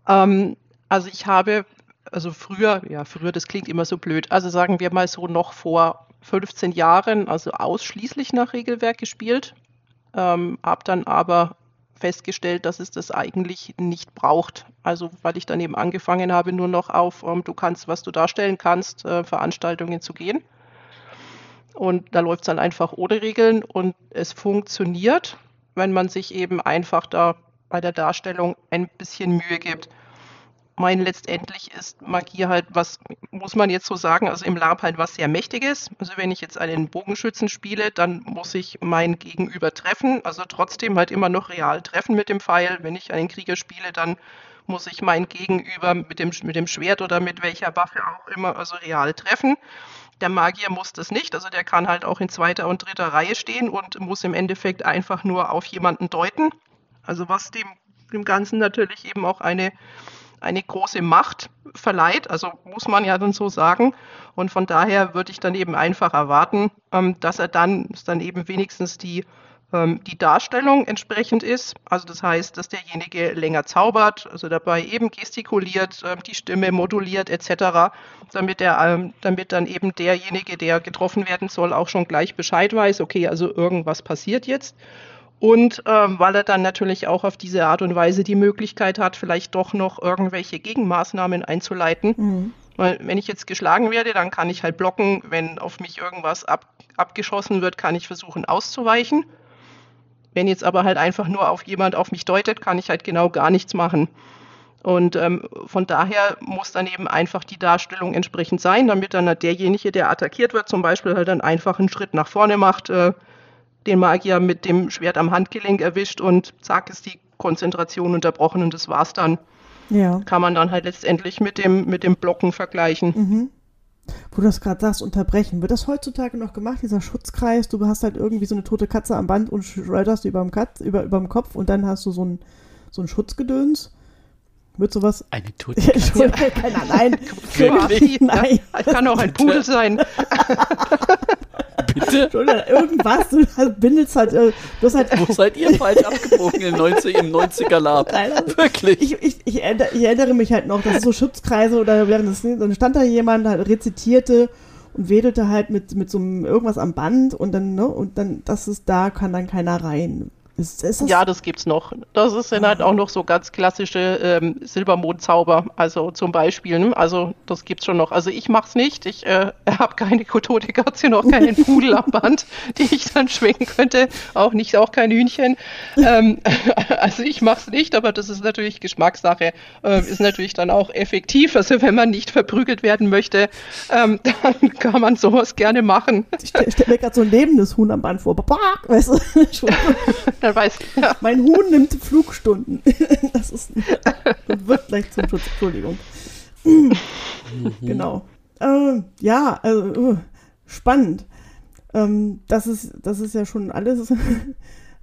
C: ähm, also ich habe, also früher, ja, früher, das klingt immer so blöd, also sagen wir mal so noch vor 15 Jahren, also ausschließlich nach Regelwerk gespielt ähm, habe dann aber festgestellt, dass es das eigentlich nicht braucht. Also weil ich dann eben angefangen habe, nur noch auf ähm, du kannst, was du darstellen kannst, äh, Veranstaltungen zu gehen. Und da läuft es dann einfach ohne Regeln und es funktioniert, wenn man sich eben einfach da bei der Darstellung ein bisschen Mühe gibt mein letztendlich ist Magie halt was, muss man jetzt so sagen, also im LARP halt was sehr Mächtiges. Also wenn ich jetzt einen Bogenschützen spiele, dann muss ich mein Gegenüber treffen, also trotzdem halt immer noch real treffen mit dem Pfeil. Wenn ich einen Krieger spiele, dann muss ich mein Gegenüber mit dem, mit dem Schwert oder mit welcher Waffe auch immer, also real treffen. Der Magier muss das nicht, also der kann halt auch in zweiter und dritter Reihe stehen und muss im Endeffekt einfach nur auf jemanden deuten. Also was dem, dem Ganzen natürlich eben auch eine eine große Macht verleiht, also muss man ja dann so sagen. Und von daher würde ich dann eben einfach erwarten, ähm, dass er dann, dann eben wenigstens die, ähm, die Darstellung entsprechend ist. Also das heißt, dass derjenige länger zaubert, also dabei eben gestikuliert, äh, die Stimme moduliert etc., damit, er, ähm, damit dann eben derjenige, der getroffen werden soll, auch schon gleich Bescheid weiß, okay, also irgendwas passiert jetzt und ähm, weil er dann natürlich auch auf diese Art und Weise die Möglichkeit hat, vielleicht doch noch irgendwelche Gegenmaßnahmen einzuleiten. Mhm. Weil wenn ich jetzt geschlagen werde, dann kann ich halt blocken. Wenn auf mich irgendwas ab, abgeschossen wird, kann ich versuchen auszuweichen. Wenn jetzt aber halt einfach nur auf jemand auf mich deutet, kann ich halt genau gar nichts machen. Und ähm, von daher muss dann eben einfach die Darstellung entsprechend sein, damit dann halt derjenige, der attackiert wird, zum Beispiel halt dann einfach einen Schritt nach vorne macht, äh, den Magier mit dem Schwert am Handgelenk erwischt und zack ist die Konzentration unterbrochen und das war's dann. Ja. Kann man dann halt letztendlich mit dem, mit dem Blocken vergleichen. Mhm.
B: Wo du das gerade sagst, unterbrechen. Wird das heutzutage noch gemacht, dieser Schutzkreis? Du hast halt irgendwie so eine tote Katze am Band und schleuderst über dem, Katz, über, über dem Kopf und dann hast du so ein, so ein Schutzgedöns. Wird sowas.
A: Eine tote Katze.
B: Keiner, nein.
C: Nein. Das kann auch ein Pudel sein.
A: Bitte?
B: irgendwas. Du bindelst halt. Äh, du hast halt
A: Wo seid ihr falsch abgebogen im 90, im 90er Lab? Nein, also Wirklich.
B: Ich, ich, ich, ich, erinnere mich halt noch, dass so Schutzkreise oder während des, dann stand da jemand, halt rezitierte und wedelte halt mit, mit so einem irgendwas am Band und dann, ne, und dann, das ist da, kann dann keiner rein.
C: Ist, ist das ja, das gibt's noch. Das sind halt auch noch so ganz klassische ähm, Silbermondzauber, also zum Beispiel. Ne? Also das gibt's schon noch. Also ich mach's nicht. Ich äh, habe keine tote Katze, noch keinen Pudel am Band, die ich dann schwingen könnte. Auch nicht, auch kein Hühnchen. ähm, also ich mach's nicht, aber das ist natürlich Geschmackssache. Äh, ist natürlich dann auch effektiv. Also wenn man nicht verprügelt werden möchte, ähm, dann kann man sowas gerne machen.
B: Ich stelle stell mir gerade so ein lebendes Huhn am Band vor. Weißt du?
C: Wer weiß. Ja.
B: Mein Huhn nimmt Flugstunden. Das ist und wird gleich zum Schutz. Entschuldigung. Genau. Ähm, ja, also äh, spannend. Ähm, das, ist, das ist ja schon alles.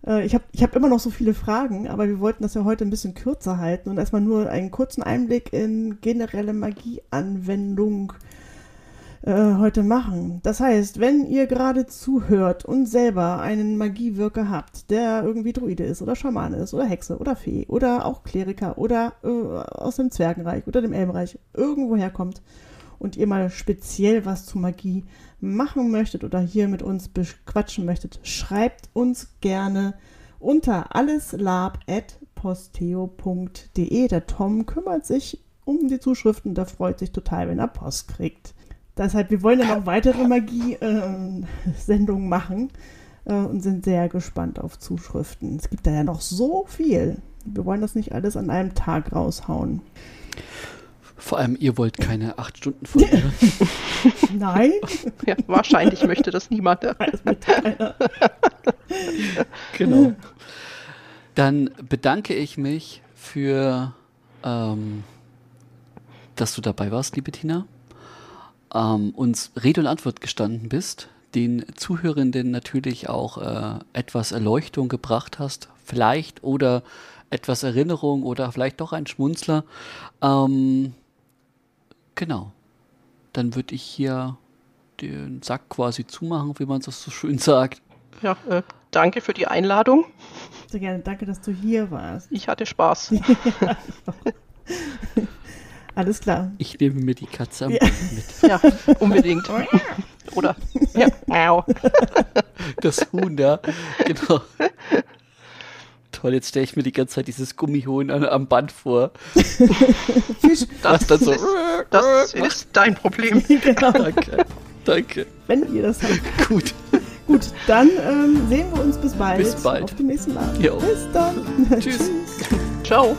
B: Äh, ich habe ich hab immer noch so viele Fragen, aber wir wollten das ja heute ein bisschen kürzer halten und erstmal nur einen kurzen Einblick in generelle Magieanwendung äh, heute machen. Das heißt, wenn ihr gerade zuhört und selber einen Magiewirker habt, der irgendwie Druide ist oder Schamane ist oder Hexe oder Fee oder auch Kleriker oder äh, aus dem Zwergenreich oder dem Elbenreich irgendwo herkommt und ihr mal speziell was zu Magie machen möchtet oder hier mit uns bequatschen möchtet, schreibt uns gerne unter alleslab.posteo.de. Der Tom kümmert sich um die Zuschriften, der freut sich total, wenn er Post kriegt. Deshalb, wir wollen ja noch weitere Magie-Sendungen äh, machen äh, und sind sehr gespannt auf Zuschriften. Es gibt da ja noch so viel. Wir wollen das nicht alles an einem Tag raushauen.
A: Vor allem, ihr wollt keine acht Stunden Folge.
B: Nein.
C: Ja, wahrscheinlich möchte das niemand.
A: genau. Dann bedanke ich mich für, ähm, dass du dabei warst, liebe Tina. Ähm, uns Rede und Antwort gestanden bist, den Zuhörenden natürlich auch äh, etwas Erleuchtung gebracht hast, vielleicht oder etwas Erinnerung oder vielleicht doch ein Schmunzler. Ähm, Genau. Dann würde ich hier den Sack quasi zumachen, wie man das so schön sagt.
C: Ja, äh, danke für die Einladung.
B: Sehr gerne, danke, dass du hier warst.
C: Ich hatte Spaß.
B: Alles klar.
A: Ich nehme mir die Katze am
C: ja. mit. Ja, unbedingt. Oder? Ja.
A: Das Huhn da. Genau toll, jetzt stelle ich mir die ganze Zeit dieses Gummihuhn am, am Band vor.
C: das, dann so, ist, das ist dein Problem.
A: genau. Danke. Danke.
B: Wenn ihr das habt.
A: Gut.
B: Gut, dann ähm, sehen wir uns bis bald.
A: Bis bald.
B: Auf dem nächsten Mal.
A: Jo.
B: Bis dann.
C: Tschüss. Ciao.